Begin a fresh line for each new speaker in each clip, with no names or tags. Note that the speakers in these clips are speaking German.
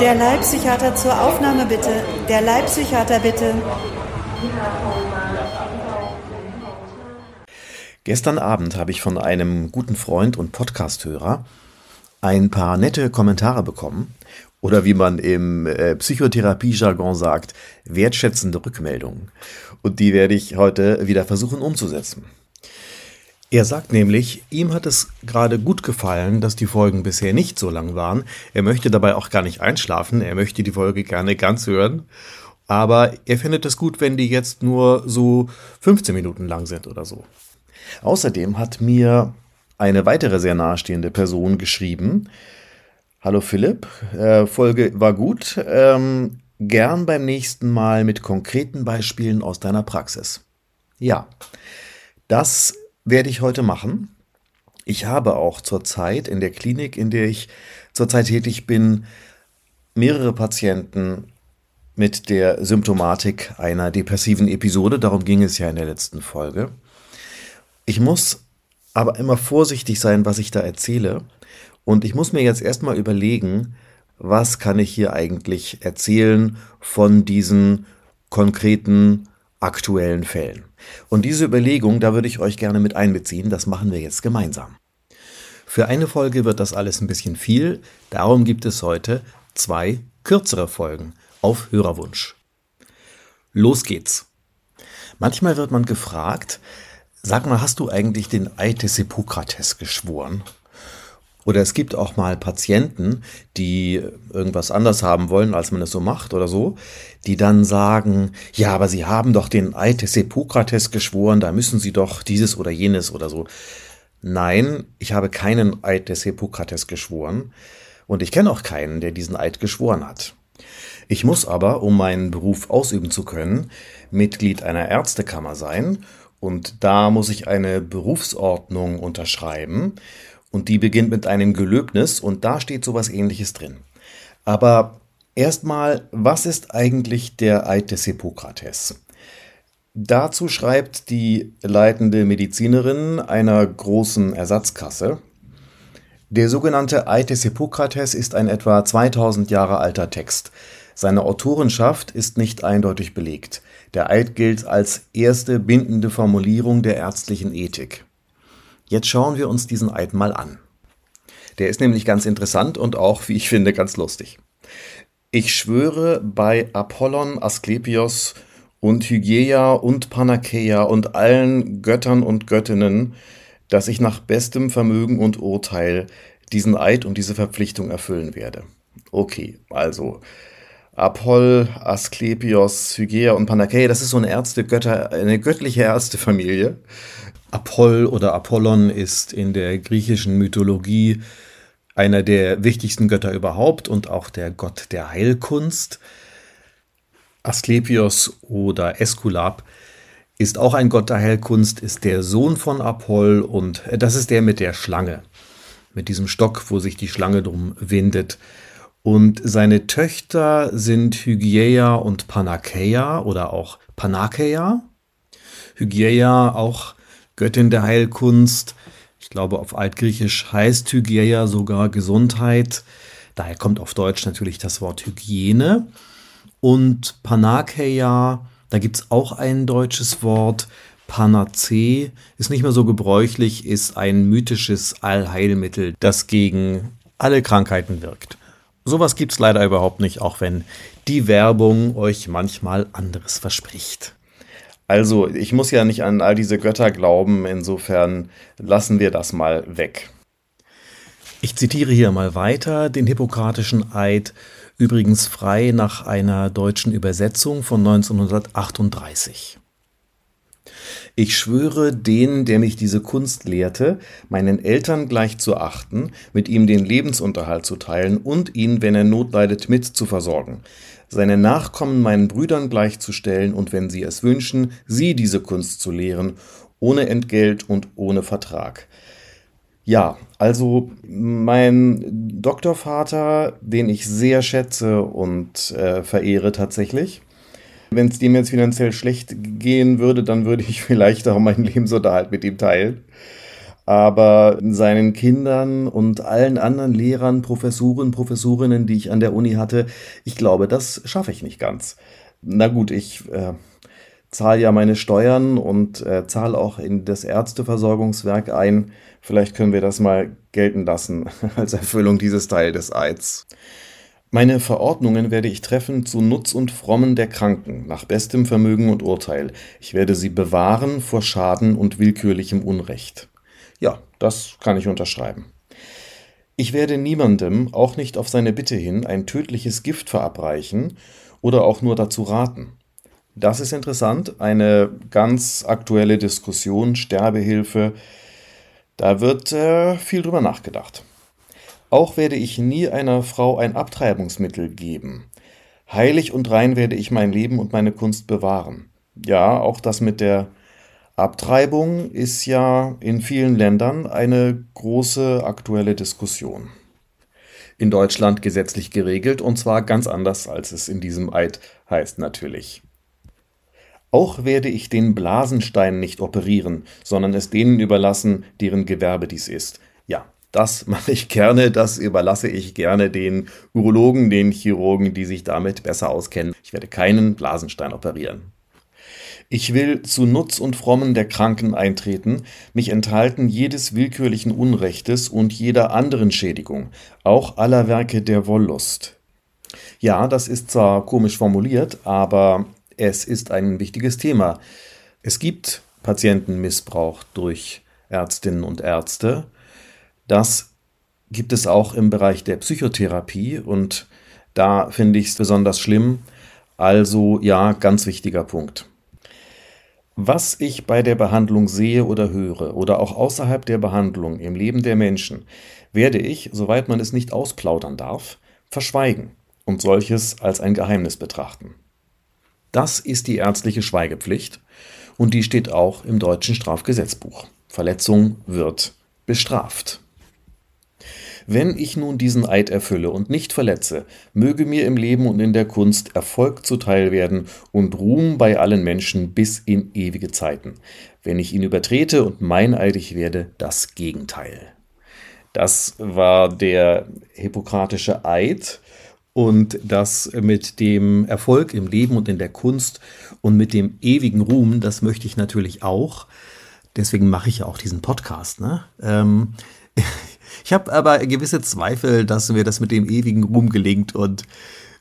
Der Leibpsychiater zur Aufnahme bitte. Der Leibpsychiater bitte.
Gestern Abend habe ich von einem guten Freund und Podcasthörer ein paar nette Kommentare bekommen oder wie man im äh, Psychotherapie-Jargon sagt, wertschätzende Rückmeldungen. Und die werde ich heute wieder versuchen umzusetzen. Er sagt nämlich, ihm hat es gerade gut gefallen, dass die Folgen bisher nicht so lang waren. Er möchte dabei auch gar nicht einschlafen, er möchte die Folge gerne ganz hören. Aber er findet es gut, wenn die jetzt nur so 15 Minuten lang sind oder so. Außerdem hat mir eine weitere sehr nahestehende Person geschrieben. Hallo Philipp, äh, Folge war gut. Ähm, gern beim nächsten Mal mit konkreten Beispielen aus deiner Praxis. Ja, das werde ich heute machen. Ich habe auch zurzeit in der Klinik, in der ich zurzeit tätig bin, mehrere Patienten mit der Symptomatik einer depressiven Episode. Darum ging es ja in der letzten Folge. Ich muss aber immer vorsichtig sein, was ich da erzähle. Und ich muss mir jetzt erstmal überlegen, was kann ich hier eigentlich erzählen von diesen konkreten aktuellen Fällen. Und diese Überlegung, da würde ich euch gerne mit einbeziehen, das machen wir jetzt gemeinsam. Für eine Folge wird das alles ein bisschen viel, darum gibt es heute zwei kürzere Folgen auf Hörerwunsch. Los geht's. Manchmal wird man gefragt, sag mal, hast du eigentlich den Eid des Hippokrates geschworen? Oder es gibt auch mal Patienten, die irgendwas anders haben wollen, als man es so macht oder so, die dann sagen, ja, aber Sie haben doch den Eid des Hippokrates geschworen, da müssen Sie doch dieses oder jenes oder so. Nein, ich habe keinen Eid des Hippokrates geschworen und ich kenne auch keinen, der diesen Eid geschworen hat. Ich muss aber, um meinen Beruf ausüben zu können, Mitglied einer Ärztekammer sein und da muss ich eine Berufsordnung unterschreiben und die beginnt mit einem Gelöbnis und da steht sowas ähnliches drin. Aber erstmal, was ist eigentlich der Eid des Hippokrates? Dazu schreibt die leitende Medizinerin einer großen Ersatzkasse, der sogenannte Eid des Hippokrates ist ein etwa 2000 Jahre alter Text. Seine Autorenschaft ist nicht eindeutig belegt. Der Eid gilt als erste bindende Formulierung der ärztlichen Ethik. Jetzt schauen wir uns diesen Eid mal an. Der ist nämlich ganz interessant und auch, wie ich finde, ganz lustig. Ich schwöre bei Apollon, Asklepios und Hygieia und Panakeia und allen Göttern und Göttinnen, dass ich nach bestem Vermögen und Urteil diesen Eid und diese Verpflichtung erfüllen werde. Okay, also Apoll, Asklepios, Hygieia und Panakeia, das ist so eine Ärztegötter, eine göttliche Ärztefamilie. Apoll oder Apollon ist in der griechischen Mythologie einer der wichtigsten Götter überhaupt und auch der Gott der Heilkunst. Asklepios oder Eskulap ist auch ein Gott der Heilkunst, ist der Sohn von Apoll und das ist der mit der Schlange, mit diesem Stock, wo sich die Schlange drum windet. Und seine Töchter sind Hygieia und Panakeia oder auch Panakeia. Hygieia auch Göttin der Heilkunst. Ich glaube, auf Altgriechisch heißt Hygieia sogar Gesundheit. Daher kommt auf Deutsch natürlich das Wort Hygiene. Und Panakeia, da gibt es auch ein deutsches Wort. Panacee ist nicht mehr so gebräuchlich, ist ein mythisches Allheilmittel, das gegen alle Krankheiten wirkt. Sowas gibt es leider überhaupt nicht, auch wenn die Werbung euch manchmal anderes verspricht. Also, ich muss ja nicht an all diese Götter glauben, insofern lassen wir das mal weg. Ich zitiere hier mal weiter den hippokratischen Eid, übrigens frei nach einer deutschen Übersetzung von 1938. Ich schwöre den, der mich diese Kunst lehrte, meinen Eltern gleich zu achten, mit ihm den Lebensunterhalt zu teilen und ihn, wenn er Not leidet, mit zu versorgen, seine Nachkommen meinen Brüdern gleichzustellen und wenn sie es wünschen, sie diese Kunst zu lehren, ohne Entgelt und ohne Vertrag. Ja, also mein Doktorvater, den ich sehr schätze und äh, verehre tatsächlich. Wenn es dem jetzt finanziell schlecht gehen würde, dann würde ich vielleicht auch meinen Lebensunterhalt mit ihm teilen. Aber seinen Kindern und allen anderen Lehrern, Professuren, Professorinnen, die ich an der Uni hatte, ich glaube, das schaffe ich nicht ganz. Na gut, ich äh, zahle ja meine Steuern und äh, zahle auch in das Ärzteversorgungswerk ein. Vielleicht können wir das mal gelten lassen als Erfüllung dieses Teil des Eids. Meine Verordnungen werde ich treffen zu Nutz und Frommen der Kranken, nach bestem Vermögen und Urteil. Ich werde sie bewahren vor Schaden und willkürlichem Unrecht. Ja, das kann ich unterschreiben. Ich werde niemandem, auch nicht auf seine Bitte hin, ein tödliches Gift verabreichen oder auch nur dazu raten. Das ist interessant, eine ganz aktuelle Diskussion, Sterbehilfe. Da wird äh, viel drüber nachgedacht. Auch werde ich nie einer Frau ein Abtreibungsmittel geben. Heilig und rein werde ich mein Leben und meine Kunst bewahren. Ja, auch das mit der Abtreibung ist ja in vielen Ländern eine große aktuelle Diskussion. In Deutschland gesetzlich geregelt und zwar ganz anders, als es in diesem Eid heißt natürlich. Auch werde ich den Blasenstein nicht operieren, sondern es denen überlassen, deren Gewerbe dies ist. Ja, das mache ich gerne, das überlasse ich gerne den Urologen, den Chirurgen, die sich damit besser auskennen. Ich werde keinen Blasenstein operieren. Ich will zu Nutz und Frommen der Kranken eintreten, mich enthalten jedes willkürlichen Unrechtes und jeder anderen Schädigung, auch aller Werke der Wollust. Ja, das ist zwar komisch formuliert, aber es ist ein wichtiges Thema. Es gibt Patientenmissbrauch durch Ärztinnen und Ärzte, das gibt es auch im Bereich der Psychotherapie und da finde ich es besonders schlimm. Also ja, ganz wichtiger Punkt. Was ich bei der Behandlung sehe oder höre oder auch außerhalb der Behandlung im Leben der Menschen, werde ich, soweit man es nicht ausplaudern darf, verschweigen und solches als ein Geheimnis betrachten. Das ist die ärztliche Schweigepflicht und die steht auch im deutschen Strafgesetzbuch. Verletzung wird bestraft. Wenn ich nun diesen Eid erfülle und nicht verletze, möge mir im Leben und in der Kunst Erfolg zuteil werden und Ruhm bei allen Menschen bis in ewige Zeiten. Wenn ich ihn übertrete und meineidig werde, das Gegenteil. Das war der hippokratische Eid und das mit dem Erfolg im Leben und in der Kunst und mit dem ewigen Ruhm, das möchte ich natürlich auch. Deswegen mache ich ja auch diesen Podcast. Ne? Ähm, ich habe aber gewisse Zweifel, dass mir das mit dem ewigen Ruhm gelingt und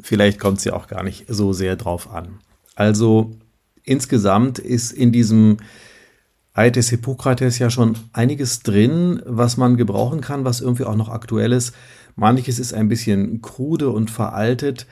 vielleicht kommt es ja auch gar nicht so sehr drauf an. Also insgesamt ist in diesem Eid des Hippokrates ja schon einiges drin, was man gebrauchen kann, was irgendwie auch noch aktuell ist. Manches ist ein bisschen krude und veraltet.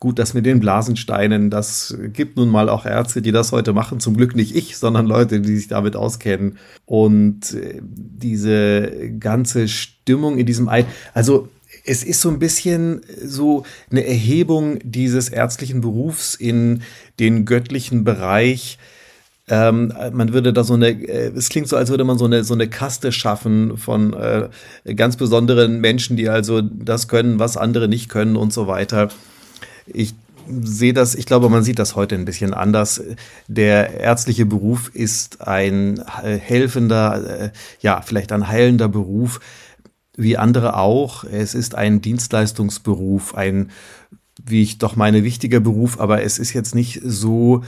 Gut, das mit den Blasensteinen, das gibt nun mal auch Ärzte, die das heute machen. Zum Glück nicht ich, sondern Leute, die sich damit auskennen. Und äh, diese ganze Stimmung in diesem Eid, also es ist so ein bisschen so eine Erhebung dieses ärztlichen Berufs in den göttlichen Bereich. Ähm, man würde da so eine, äh, es klingt so, als würde man so eine, so eine Kaste schaffen von äh, ganz besonderen Menschen, die also das können, was andere nicht können und so weiter. Ich sehe das, ich glaube, man sieht das heute ein bisschen anders. Der ärztliche Beruf ist ein helfender, äh, ja, vielleicht ein heilender Beruf, wie andere auch. Es ist ein Dienstleistungsberuf, ein, wie ich doch meine, wichtiger Beruf, aber es ist jetzt nicht so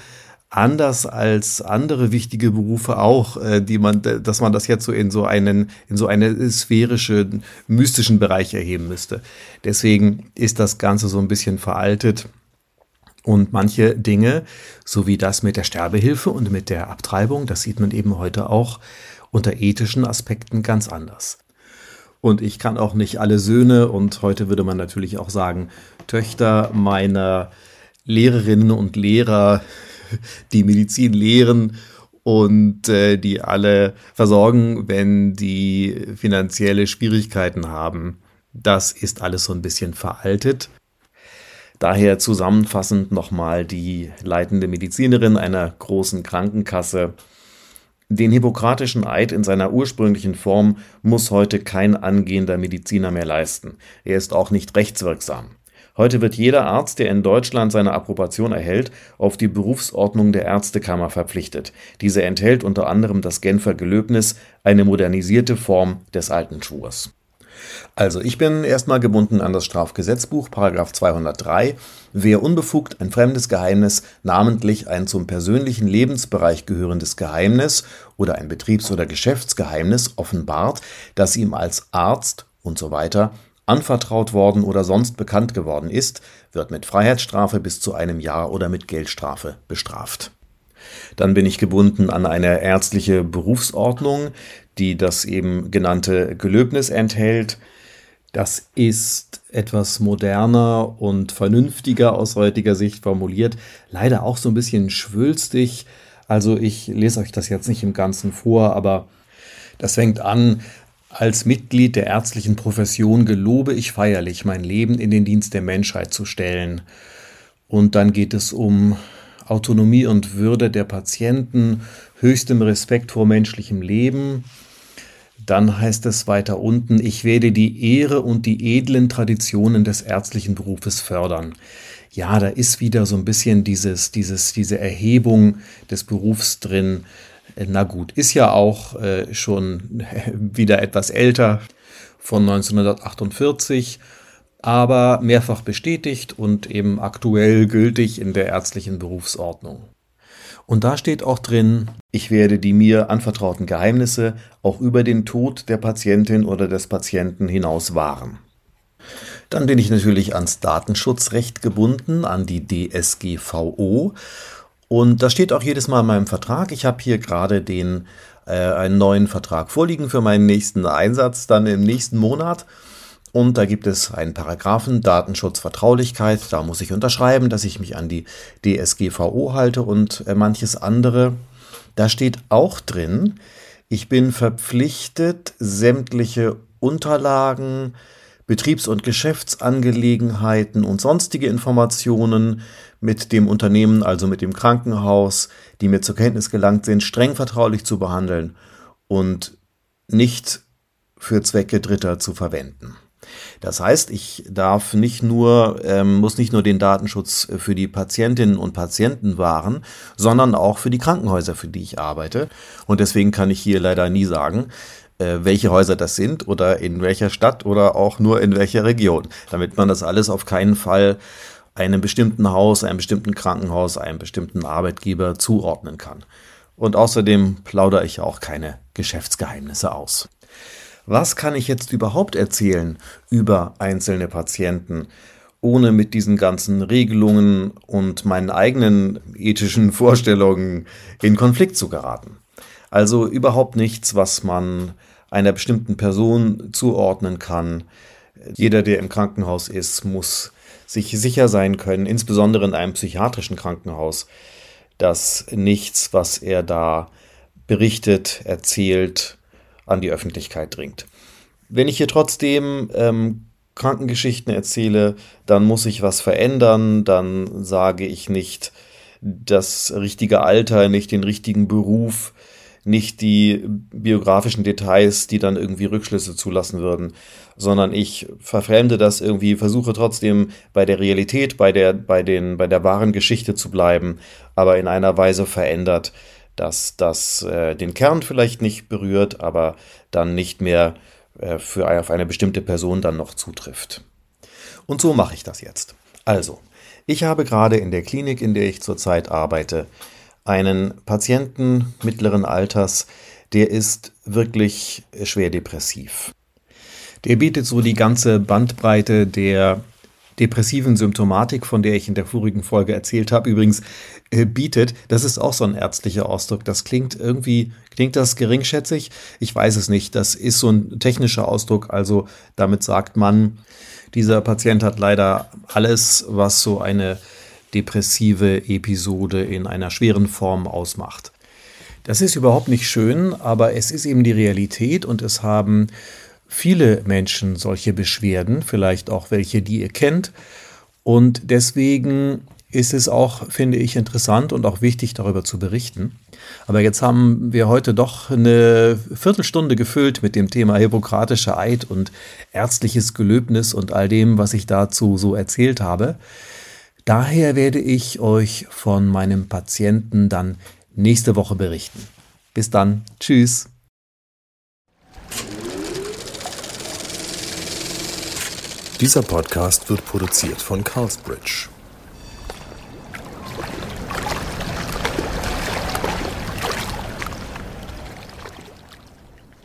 anders als andere wichtige Berufe auch, äh, die man, dass man das jetzt so in so einen, in so eine sphärische, mystischen Bereich erheben müsste. Deswegen ist das Ganze so ein bisschen veraltet. Und manche Dinge, so wie das mit der Sterbehilfe und mit der Abtreibung, das sieht man eben heute auch unter ethischen Aspekten ganz anders. Und ich kann auch nicht alle Söhne und heute würde man natürlich auch sagen, Töchter meiner Lehrerinnen und Lehrer die Medizin lehren und äh, die alle versorgen, wenn die finanzielle Schwierigkeiten haben. Das ist alles so ein bisschen veraltet. Daher zusammenfassend nochmal die leitende Medizinerin einer großen Krankenkasse. Den hippokratischen Eid in seiner ursprünglichen Form muss heute kein angehender Mediziner mehr leisten. Er ist auch nicht rechtswirksam. Heute wird jeder Arzt, der in Deutschland seine Approbation erhält, auf die Berufsordnung der Ärztekammer verpflichtet. Diese enthält unter anderem das Genfer Gelöbnis, eine modernisierte Form des alten Schwurs. Also, ich bin erstmal gebunden an das Strafgesetzbuch, Paragraph 203. Wer unbefugt ein fremdes Geheimnis, namentlich ein zum persönlichen Lebensbereich gehörendes Geheimnis oder ein Betriebs- oder Geschäftsgeheimnis offenbart, das ihm als Arzt und so weiter anvertraut worden oder sonst bekannt geworden ist, wird mit Freiheitsstrafe bis zu einem Jahr oder mit Geldstrafe bestraft. Dann bin ich gebunden an eine ärztliche Berufsordnung, die das eben genannte Gelöbnis enthält. Das ist etwas moderner und vernünftiger aus heutiger Sicht formuliert, leider auch so ein bisschen schwülstig. Also ich lese euch das jetzt nicht im Ganzen vor, aber das fängt an, als Mitglied der ärztlichen Profession gelobe ich feierlich, mein Leben in den Dienst der Menschheit zu stellen. Und dann geht es um Autonomie und Würde der Patienten, höchstem Respekt vor menschlichem Leben, dann heißt es weiter unten, ich werde die Ehre und die edlen Traditionen des ärztlichen Berufes fördern. Ja, da ist wieder so ein bisschen dieses, dieses, diese Erhebung des Berufs drin. Na gut, ist ja auch äh, schon wieder etwas älter von 1948, aber mehrfach bestätigt und eben aktuell gültig in der ärztlichen Berufsordnung. Und da steht auch drin, ich werde die mir anvertrauten Geheimnisse auch über den Tod der Patientin oder des Patienten hinaus wahren. Dann bin ich natürlich ans Datenschutzrecht gebunden, an die DSGVO. Und das steht auch jedes Mal in meinem Vertrag. Ich habe hier gerade den äh, einen neuen Vertrag vorliegen für meinen nächsten Einsatz dann im nächsten Monat. Und da gibt es einen Paragraphen Datenschutz, Vertraulichkeit. Da muss ich unterschreiben, dass ich mich an die DSGVO halte und äh, manches andere. Da steht auch drin, ich bin verpflichtet, sämtliche Unterlagen, Betriebs- und Geschäftsangelegenheiten und sonstige Informationen mit dem Unternehmen, also mit dem Krankenhaus, die mir zur Kenntnis gelangt sind, streng vertraulich zu behandeln und nicht für Zwecke Dritter zu verwenden. Das heißt, ich darf nicht nur, ähm, muss nicht nur den Datenschutz für die Patientinnen und Patienten wahren, sondern auch für die Krankenhäuser, für die ich arbeite. Und deswegen kann ich hier leider nie sagen, äh, welche Häuser das sind oder in welcher Stadt oder auch nur in welcher Region, damit man das alles auf keinen Fall einem bestimmten Haus, einem bestimmten Krankenhaus, einem bestimmten Arbeitgeber zuordnen kann. Und außerdem plaudere ich auch keine Geschäftsgeheimnisse aus was kann ich jetzt überhaupt erzählen über einzelne Patienten, ohne mit diesen ganzen Regelungen und meinen eigenen ethischen Vorstellungen in Konflikt zu geraten. Also überhaupt nichts, was man einer bestimmten Person zuordnen kann. Jeder, der im Krankenhaus ist, muss sich sicher sein können, insbesondere in einem psychiatrischen Krankenhaus, dass nichts, was er da berichtet, erzählt, an die Öffentlichkeit dringt. Wenn ich hier trotzdem ähm, Krankengeschichten erzähle, dann muss ich was verändern, dann sage ich nicht das richtige Alter, nicht den richtigen Beruf, nicht die biografischen Details, die dann irgendwie Rückschlüsse zulassen würden, sondern ich verfremde das irgendwie, versuche trotzdem bei der Realität, bei der, bei den, bei der wahren Geschichte zu bleiben, aber in einer Weise verändert, dass das äh, den Kern vielleicht nicht berührt, aber dann nicht mehr äh, für auf eine bestimmte Person dann noch zutrifft. Und so mache ich das jetzt. Also, ich habe gerade in der Klinik, in der ich zurzeit arbeite, einen Patienten mittleren Alters, der ist wirklich schwer depressiv. Der bietet so die ganze Bandbreite der depressiven Symptomatik, von der ich in der vorigen Folge erzählt habe, übrigens äh, bietet, das ist auch so ein ärztlicher Ausdruck. Das klingt irgendwie, klingt das geringschätzig? Ich weiß es nicht. Das ist so ein technischer Ausdruck. Also damit sagt man, dieser Patient hat leider alles, was so eine depressive Episode in einer schweren Form ausmacht. Das ist überhaupt nicht schön, aber es ist eben die Realität und es haben viele Menschen solche Beschwerden, vielleicht auch welche, die ihr kennt. Und deswegen ist es auch, finde ich, interessant und auch wichtig, darüber zu berichten. Aber jetzt haben wir heute doch eine Viertelstunde gefüllt mit dem Thema Hippokratischer Eid und ärztliches Gelöbnis und all dem, was ich dazu so erzählt habe. Daher werde ich euch von meinem Patienten dann nächste Woche berichten. Bis dann. Tschüss.
Dieser Podcast wird produziert von Carlsbridge.